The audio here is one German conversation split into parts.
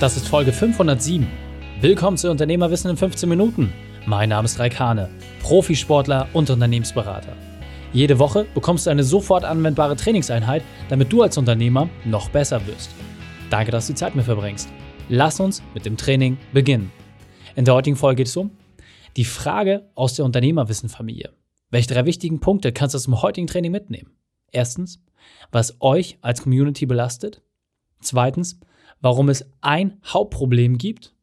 Das ist Folge 507. Willkommen zu Unternehmerwissen in 15 Minuten. Mein Name ist Raikane, Profisportler und Unternehmensberater. Jede Woche bekommst du eine sofort anwendbare Trainingseinheit, damit du als Unternehmer noch besser wirst. Danke, dass du die Zeit mit verbringst. Lass uns mit dem Training beginnen. In der heutigen Folge geht es um die Frage aus der Unternehmerwissenfamilie. Welche drei wichtigen Punkte kannst du aus dem heutigen Training mitnehmen? Erstens, was euch als Community belastet. Zweitens, warum es ein Hauptproblem gibt.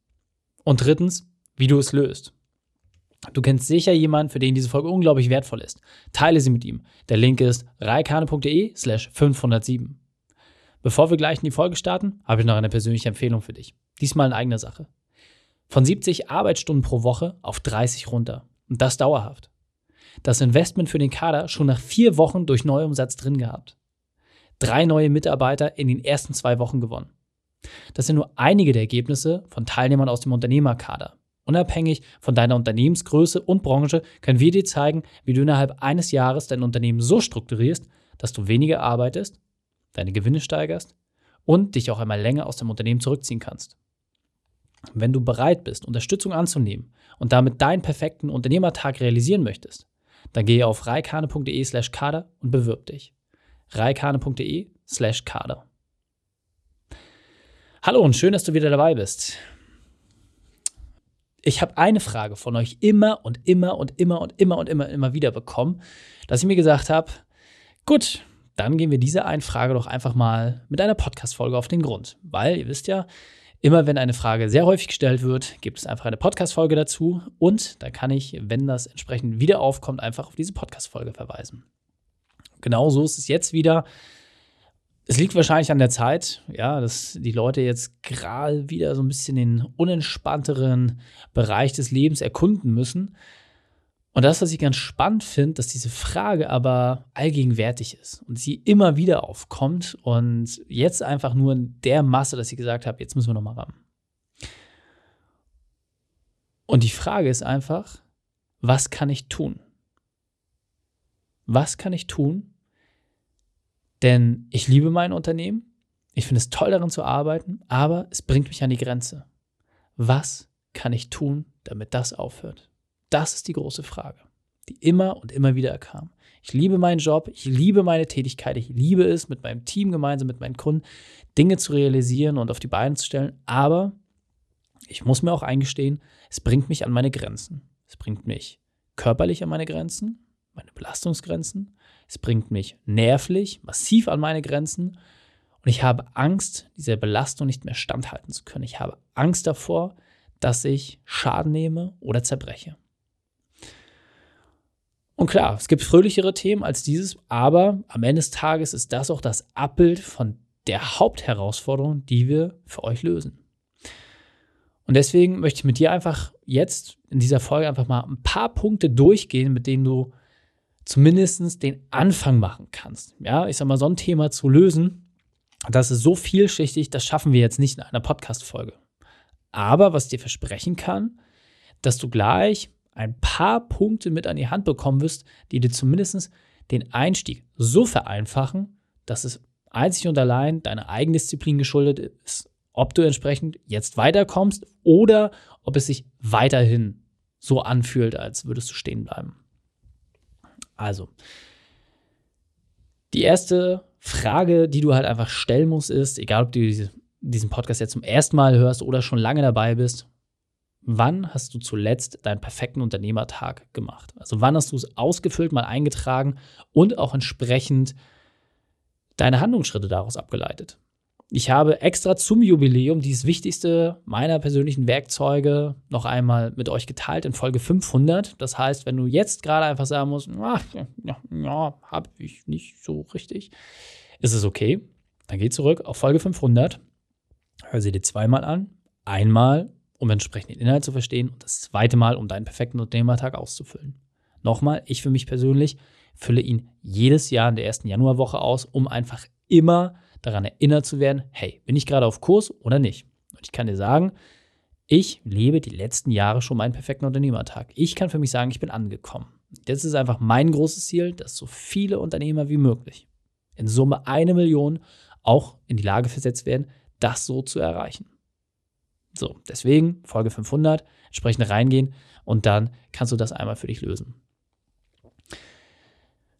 Und drittens, wie du es löst. Du kennst sicher jemanden, für den diese Folge unglaublich wertvoll ist. Teile sie mit ihm. Der Link ist reikane.de slash 507. Bevor wir gleich in die Folge starten, habe ich noch eine persönliche Empfehlung für dich. Diesmal in eigener Sache. Von 70 Arbeitsstunden pro Woche auf 30 runter. Und das dauerhaft. Das Investment für den Kader schon nach vier Wochen durch Neuumsatz drin gehabt. Drei neue Mitarbeiter in den ersten zwei Wochen gewonnen. Das sind nur einige der Ergebnisse von Teilnehmern aus dem Unternehmerkader. Unabhängig von deiner Unternehmensgröße und Branche können wir dir zeigen, wie du innerhalb eines Jahres dein Unternehmen so strukturierst, dass du weniger arbeitest, deine Gewinne steigerst und dich auch einmal länger aus dem Unternehmen zurückziehen kannst. Wenn du bereit bist, Unterstützung anzunehmen und damit deinen perfekten Unternehmertag realisieren möchtest, dann gehe auf reikane.de slash kader und bewirb dich. reikane.de slash kader. Hallo und schön, dass du wieder dabei bist. Ich habe eine Frage von euch immer und immer und immer und immer und immer immer wieder bekommen, dass ich mir gesagt habe, gut, dann gehen wir dieser einen Frage doch einfach mal mit einer Podcast-Folge auf den Grund. Weil ihr wisst ja, immer wenn eine Frage sehr häufig gestellt wird, gibt es einfach eine Podcast-Folge dazu und da kann ich, wenn das entsprechend wieder aufkommt, einfach auf diese Podcast-Folge verweisen. Genauso ist es jetzt wieder. Es liegt wahrscheinlich an der Zeit, ja, dass die Leute jetzt gerade wieder so ein bisschen den unentspannteren Bereich des Lebens erkunden müssen. Und das, was ich ganz spannend finde, dass diese Frage aber allgegenwärtig ist und sie immer wieder aufkommt und jetzt einfach nur in der Masse, dass ich gesagt habe, jetzt müssen wir nochmal ran. Und die Frage ist einfach, was kann ich tun? Was kann ich tun, denn ich liebe mein Unternehmen, ich finde es toll darin zu arbeiten, aber es bringt mich an die Grenze. Was kann ich tun, damit das aufhört? Das ist die große Frage, die immer und immer wieder kam. Ich liebe meinen Job, ich liebe meine Tätigkeit, ich liebe es, mit meinem Team gemeinsam, mit meinen Kunden Dinge zu realisieren und auf die Beine zu stellen, aber ich muss mir auch eingestehen, es bringt mich an meine Grenzen. Es bringt mich körperlich an meine Grenzen, meine Belastungsgrenzen. Es bringt mich nervlich massiv an meine Grenzen und ich habe Angst, dieser Belastung nicht mehr standhalten zu können. Ich habe Angst davor, dass ich Schaden nehme oder zerbreche. Und klar, es gibt fröhlichere Themen als dieses, aber am Ende des Tages ist das auch das Abbild von der Hauptherausforderung, die wir für euch lösen. Und deswegen möchte ich mit dir einfach jetzt in dieser Folge einfach mal ein paar Punkte durchgehen, mit denen du zumindest den Anfang machen kannst. Ja, ich sag mal, so ein Thema zu lösen, das ist so vielschichtig, das schaffen wir jetzt nicht in einer Podcast-Folge. Aber was ich dir versprechen kann, dass du gleich ein paar Punkte mit an die Hand bekommen wirst, die dir zumindest den Einstieg so vereinfachen, dass es einzig und allein deiner Eigendisziplin geschuldet ist, ob du entsprechend jetzt weiterkommst oder ob es sich weiterhin so anfühlt, als würdest du stehen bleiben. Also, die erste Frage, die du halt einfach stellen musst, ist, egal ob du diesen Podcast jetzt zum ersten Mal hörst oder schon lange dabei bist, wann hast du zuletzt deinen perfekten Unternehmertag gemacht? Also wann hast du es ausgefüllt, mal eingetragen und auch entsprechend deine Handlungsschritte daraus abgeleitet? Ich habe extra zum Jubiläum dieses wichtigste meiner persönlichen Werkzeuge noch einmal mit euch geteilt in Folge 500. Das heißt, wenn du jetzt gerade einfach sagen musst, ach, ja, ja habe ich nicht so richtig, ist es okay. Dann geh zurück auf Folge 500, hör sie dir zweimal an. Einmal, um entsprechend den Inhalt zu verstehen und das zweite Mal, um deinen perfekten Unternehmertag auszufüllen. Nochmal, ich für mich persönlich fülle ihn jedes Jahr in der ersten Januarwoche aus, um einfach immer daran erinnert zu werden, hey, bin ich gerade auf Kurs oder nicht? Und ich kann dir sagen, ich lebe die letzten Jahre schon meinen perfekten Unternehmertag. Ich kann für mich sagen, ich bin angekommen. Das ist einfach mein großes Ziel, dass so viele Unternehmer wie möglich, in Summe eine Million, auch in die Lage versetzt werden, das so zu erreichen. So, deswegen Folge 500, entsprechend reingehen und dann kannst du das einmal für dich lösen.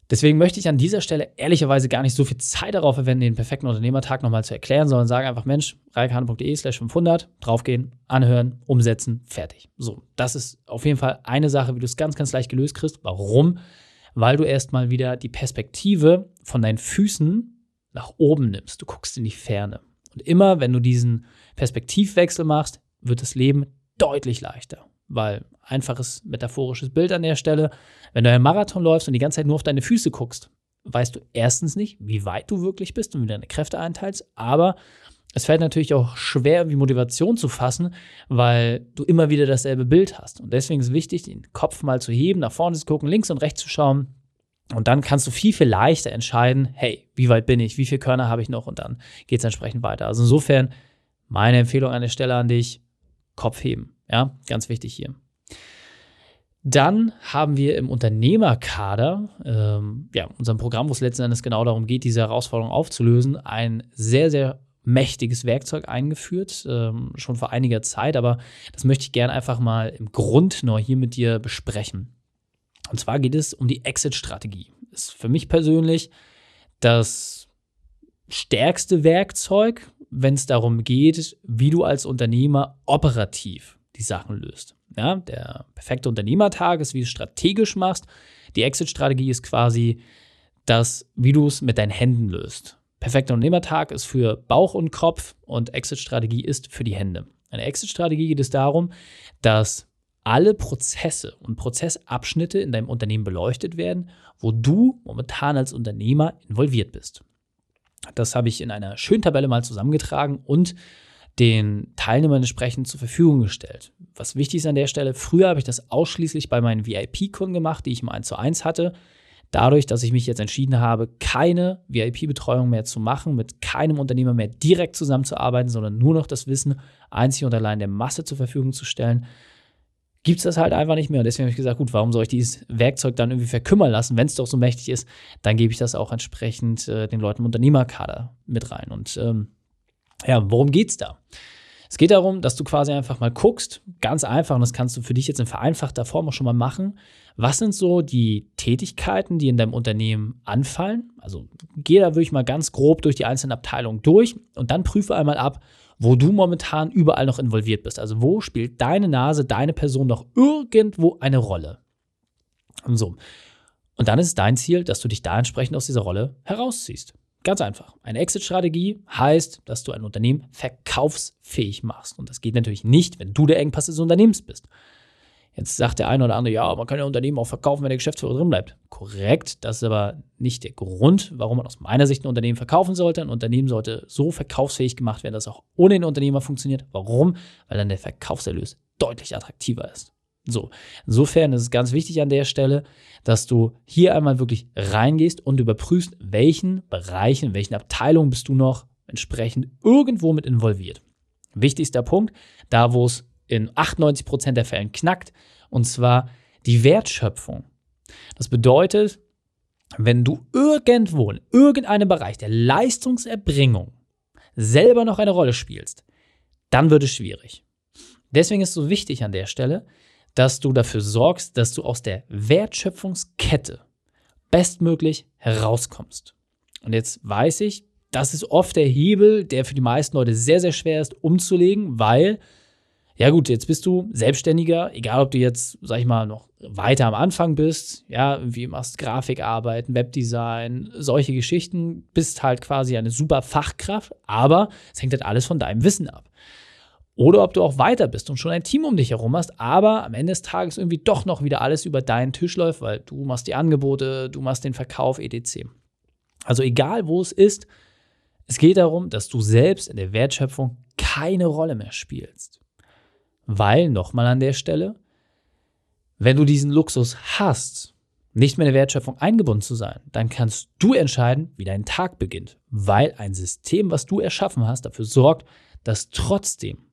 Deswegen möchte ich an dieser Stelle ehrlicherweise gar nicht so viel Zeit darauf verwenden, den perfekten Unternehmertag nochmal zu erklären, sondern sage einfach, Mensch, reikane.de slash 500, draufgehen, anhören, umsetzen, fertig. So, das ist auf jeden Fall eine Sache, wie du es ganz, ganz leicht gelöst kriegst. Warum? Weil du erstmal wieder die Perspektive von deinen Füßen nach oben nimmst. Du guckst in die Ferne. Und immer, wenn du diesen Perspektivwechsel machst, wird das Leben deutlich leichter. Weil einfaches metaphorisches Bild an der Stelle, wenn du einen Marathon läufst und die ganze Zeit nur auf deine Füße guckst, weißt du erstens nicht, wie weit du wirklich bist und wie deine Kräfte einteilst, aber es fällt natürlich auch schwer, irgendwie Motivation zu fassen, weil du immer wieder dasselbe Bild hast. Und deswegen ist es wichtig, den Kopf mal zu heben, nach vorne zu gucken, links und rechts zu schauen. Und dann kannst du viel, viel leichter entscheiden, hey, wie weit bin ich, wie viele Körner habe ich noch und dann geht es entsprechend weiter. Also insofern meine Empfehlung an der Stelle an dich, Kopf heben. Ja, ganz wichtig hier. Dann haben wir im Unternehmerkader, ähm, ja, unserem Programm, wo es letzten Endes genau darum geht, diese Herausforderung aufzulösen, ein sehr, sehr mächtiges Werkzeug eingeführt, ähm, schon vor einiger Zeit, aber das möchte ich gerne einfach mal im Grund noch hier mit dir besprechen. Und zwar geht es um die Exit-Strategie. Ist für mich persönlich das stärkste Werkzeug, wenn es darum geht, wie du als Unternehmer operativ die Sachen löst. Ja, der perfekte Unternehmertag ist, wie du es strategisch machst. Die Exit-Strategie ist quasi das, wie du es mit deinen Händen löst. Perfekter Unternehmertag ist für Bauch und Kopf und Exit-Strategie ist für die Hände. Eine Exit-Strategie geht es darum, dass alle Prozesse und Prozessabschnitte in deinem Unternehmen beleuchtet werden, wo du momentan als Unternehmer involviert bist. Das habe ich in einer schönen Tabelle mal zusammengetragen und den Teilnehmern entsprechend zur Verfügung gestellt. Was wichtig ist an der Stelle, früher habe ich das ausschließlich bei meinen VIP-Kunden gemacht, die ich im 1 zu 1 hatte. Dadurch, dass ich mich jetzt entschieden habe, keine VIP-Betreuung mehr zu machen, mit keinem Unternehmer mehr direkt zusammenzuarbeiten, sondern nur noch das Wissen einzig und allein der Masse zur Verfügung zu stellen, gibt es das halt einfach nicht mehr. Und deswegen habe ich gesagt, gut, warum soll ich dieses Werkzeug dann irgendwie verkümmern lassen? Wenn es doch so mächtig ist, dann gebe ich das auch entsprechend äh, den Leuten im Unternehmerkader mit rein. Und ähm, ja, worum geht es da? Es geht darum, dass du quasi einfach mal guckst, ganz einfach, und das kannst du für dich jetzt in vereinfachter Form auch schon mal machen. Was sind so die Tätigkeiten, die in deinem Unternehmen anfallen? Also geh da wirklich mal ganz grob durch die einzelnen Abteilungen durch und dann prüfe einmal ab, wo du momentan überall noch involviert bist. Also wo spielt deine Nase, deine Person noch irgendwo eine Rolle? Und so. Und dann ist es dein Ziel, dass du dich da entsprechend aus dieser Rolle herausziehst. Ganz einfach. Eine Exit-Strategie heißt, dass du ein Unternehmen verkaufsfähig machst. Und das geht natürlich nicht, wenn du der Engpass des Unternehmens bist. Jetzt sagt der eine oder andere, ja, man kann ja Unternehmen auch verkaufen, wenn der Geschäftsführer drin bleibt. Korrekt, das ist aber nicht der Grund, warum man aus meiner Sicht ein Unternehmen verkaufen sollte. Ein Unternehmen sollte so verkaufsfähig gemacht werden, dass es auch ohne den Unternehmer funktioniert. Warum? Weil dann der Verkaufserlös deutlich attraktiver ist. So, insofern ist es ganz wichtig an der Stelle, dass du hier einmal wirklich reingehst und überprüfst, welchen Bereichen, welchen Abteilungen bist du noch entsprechend irgendwo mit involviert. Wichtigster Punkt, da wo es in 98 Prozent der Fällen knackt, und zwar die Wertschöpfung. Das bedeutet, wenn du irgendwo in irgendeinem Bereich der Leistungserbringung selber noch eine Rolle spielst, dann wird es schwierig. Deswegen ist es so wichtig an der Stelle, dass du dafür sorgst, dass du aus der Wertschöpfungskette bestmöglich herauskommst. Und jetzt weiß ich, das ist oft der Hebel, der für die meisten Leute sehr, sehr schwer ist umzulegen, weil, ja gut, jetzt bist du Selbstständiger, egal ob du jetzt, sag ich mal, noch weiter am Anfang bist, ja, wie machst Grafikarbeiten, Webdesign, solche Geschichten, bist halt quasi eine super Fachkraft, aber es hängt halt alles von deinem Wissen ab. Oder ob du auch weiter bist und schon ein Team um dich herum hast, aber am Ende des Tages irgendwie doch noch wieder alles über deinen Tisch läuft, weil du machst die Angebote, du machst den Verkauf, etc. Also egal wo es ist, es geht darum, dass du selbst in der Wertschöpfung keine Rolle mehr spielst. Weil, nochmal an der Stelle, wenn du diesen Luxus hast, nicht mehr in der Wertschöpfung eingebunden zu sein, dann kannst du entscheiden, wie dein Tag beginnt, weil ein System, was du erschaffen hast, dafür sorgt, dass trotzdem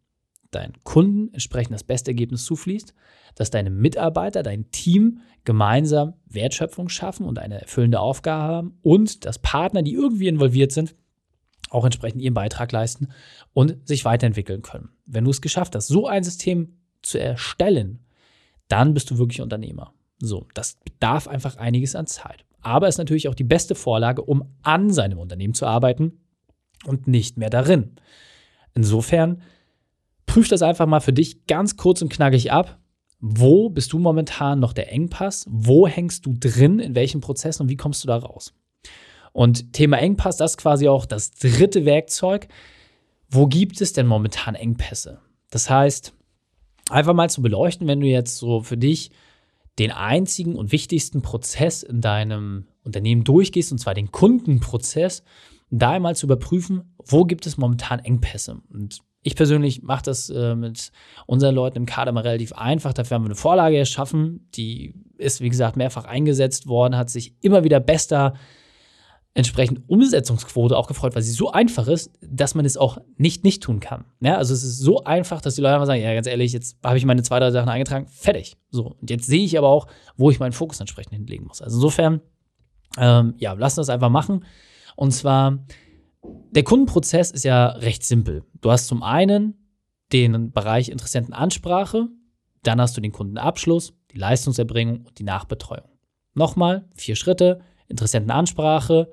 deinen Kunden entsprechend das beste Ergebnis zufließt, dass deine Mitarbeiter, dein Team gemeinsam Wertschöpfung schaffen und eine erfüllende Aufgabe haben und dass Partner, die irgendwie involviert sind, auch entsprechend ihren Beitrag leisten und sich weiterentwickeln können. Wenn du es geschafft hast, so ein System zu erstellen, dann bist du wirklich Unternehmer. So, das bedarf einfach einiges an Zeit. Aber ist natürlich auch die beste Vorlage, um an seinem Unternehmen zu arbeiten und nicht mehr darin. Insofern prüf das einfach mal für dich ganz kurz und knackig ab. Wo bist du momentan noch der Engpass? Wo hängst du drin? In welchen Prozessen und wie kommst du da raus? Und Thema Engpass, das ist quasi auch das dritte Werkzeug. Wo gibt es denn momentan Engpässe? Das heißt, einfach mal zu beleuchten, wenn du jetzt so für dich den einzigen und wichtigsten Prozess in deinem Unternehmen durchgehst, und zwar den Kundenprozess, da einmal zu überprüfen, wo gibt es momentan Engpässe. Und ich persönlich mache das äh, mit unseren Leuten im Kader mal relativ einfach. Dafür haben wir eine Vorlage erschaffen, die ist, wie gesagt, mehrfach eingesetzt worden, hat sich immer wieder bester entsprechend Umsetzungsquote auch gefreut, weil sie so einfach ist, dass man es auch nicht nicht tun kann. Ja, also es ist so einfach, dass die Leute einfach sagen, ja, ganz ehrlich, jetzt habe ich meine zwei, drei Sachen eingetragen, fertig. So, und jetzt sehe ich aber auch, wo ich meinen Fokus entsprechend hinlegen muss. Also insofern, ähm, ja, lassen wir das einfach machen. Und zwar, der Kundenprozess ist ja recht simpel. Du hast zum einen den Bereich Interessentenansprache, dann hast du den Kundenabschluss, die Leistungserbringung und die Nachbetreuung. Nochmal, vier Schritte, Interessentenansprache,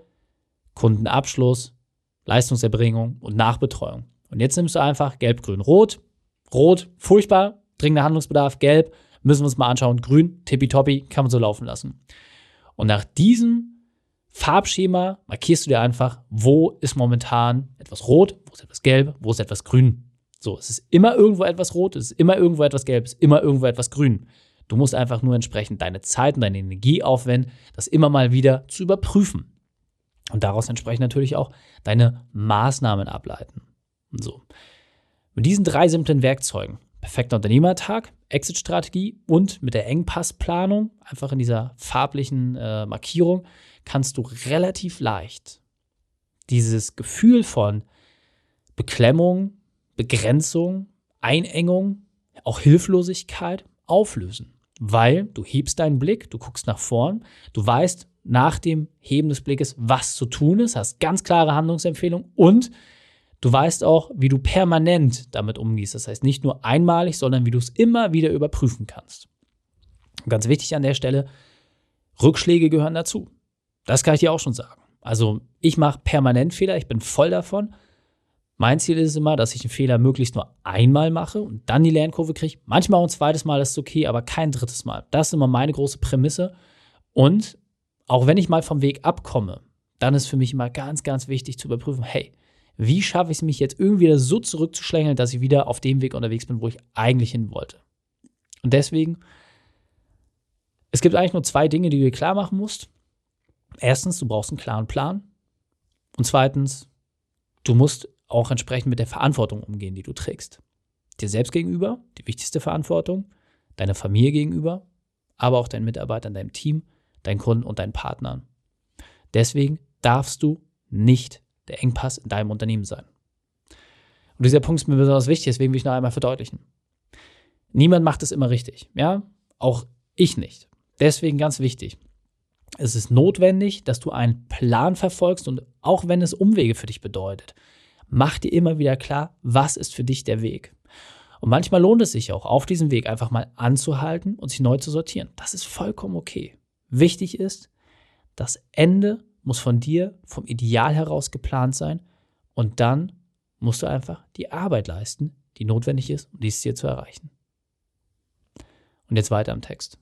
Kundenabschluss, Leistungserbringung und Nachbetreuung. Und jetzt nimmst du einfach Gelb, Grün, Rot. Rot, furchtbar, dringender Handlungsbedarf. Gelb, müssen wir uns mal anschauen. Grün, tippitoppi, kann man so laufen lassen. Und nach diesem Farbschema markierst du dir einfach, wo ist momentan etwas rot, wo ist etwas gelb, wo ist etwas grün. So, es ist immer irgendwo etwas rot, es ist immer irgendwo etwas gelb, es ist immer irgendwo etwas grün. Du musst einfach nur entsprechend deine Zeit und deine Energie aufwenden, das immer mal wieder zu überprüfen. Und daraus entsprechend natürlich auch deine Maßnahmen ableiten. Und so. Mit diesen drei simplen Werkzeugen, perfekter Unternehmertag, Exit-Strategie und mit der Engpassplanung, einfach in dieser farblichen äh, Markierung, kannst du relativ leicht dieses Gefühl von Beklemmung, Begrenzung, Einengung, auch Hilflosigkeit auflösen. Weil du hebst deinen Blick, du guckst nach vorn, du weißt, nach dem Heben des Blickes, was zu tun ist, hast ganz klare Handlungsempfehlungen und du weißt auch, wie du permanent damit umgehst. Das heißt nicht nur einmalig, sondern wie du es immer wieder überprüfen kannst. Und ganz wichtig an der Stelle, Rückschläge gehören dazu. Das kann ich dir auch schon sagen. Also ich mache permanent Fehler, ich bin voll davon. Mein Ziel ist immer, dass ich einen Fehler möglichst nur einmal mache und dann die Lernkurve kriege. Manchmal auch ein zweites Mal ist okay, aber kein drittes Mal. Das ist immer meine große Prämisse. Und auch wenn ich mal vom Weg abkomme, dann ist für mich immer ganz, ganz wichtig zu überprüfen, hey, wie schaffe ich es mich jetzt irgendwie so zurückzuschlängeln, dass ich wieder auf dem Weg unterwegs bin, wo ich eigentlich hin wollte. Und deswegen, es gibt eigentlich nur zwei Dinge, die du dir klar machen musst. Erstens, du brauchst einen klaren Plan. Und zweitens, du musst auch entsprechend mit der Verantwortung umgehen, die du trägst. Dir selbst gegenüber, die wichtigste Verantwortung, deiner Familie gegenüber, aber auch deinen Mitarbeitern, deinem Team deinen Kunden und deinen Partnern. Deswegen darfst du nicht der Engpass in deinem Unternehmen sein. Und dieser Punkt ist mir besonders wichtig, deswegen will ich noch einmal verdeutlichen. Niemand macht es immer richtig, ja? Auch ich nicht. Deswegen ganz wichtig. Es ist notwendig, dass du einen Plan verfolgst und auch wenn es Umwege für dich bedeutet, mach dir immer wieder klar, was ist für dich der Weg. Und manchmal lohnt es sich auch, auf diesem Weg einfach mal anzuhalten und sich neu zu sortieren. Das ist vollkommen okay. Wichtig ist, das Ende muss von dir, vom Ideal heraus geplant sein und dann musst du einfach die Arbeit leisten, die notwendig ist, um dies Ziel zu erreichen. Und jetzt weiter im Text.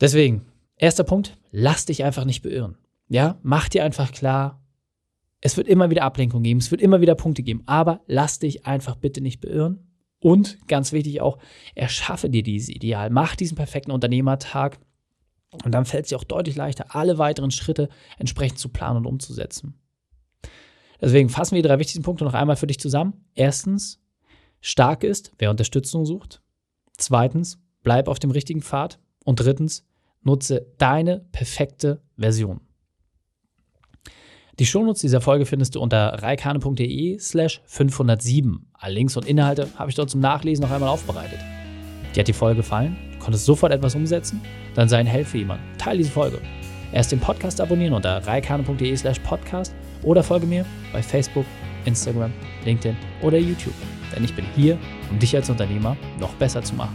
Deswegen, erster Punkt, lass dich einfach nicht beirren. Ja, mach dir einfach klar, es wird immer wieder Ablenkung geben, es wird immer wieder Punkte geben, aber lass dich einfach bitte nicht beirren und ganz wichtig auch, erschaffe dir dieses Ideal, mach diesen perfekten Unternehmertag und dann fällt es dir auch deutlich leichter, alle weiteren Schritte entsprechend zu planen und umzusetzen. Deswegen fassen wir die drei wichtigsten Punkte noch einmal für dich zusammen. Erstens, stark ist, wer Unterstützung sucht. Zweitens, bleib auf dem richtigen Pfad. Und drittens, nutze deine perfekte Version. Die Shownotes dieser Folge findest du unter reikane.de slash 507. Alle Links und Inhalte habe ich dort zum Nachlesen noch einmal aufbereitet. Dir hat die Folge gefallen? Du konntest sofort etwas umsetzen? Dann sei ein Held für jemanden. Teil diese Folge. Erst den Podcast abonnieren unter reikane.de slash podcast oder folge mir bei Facebook, Instagram, LinkedIn oder YouTube. Denn ich bin hier, um dich als Unternehmer noch besser zu machen.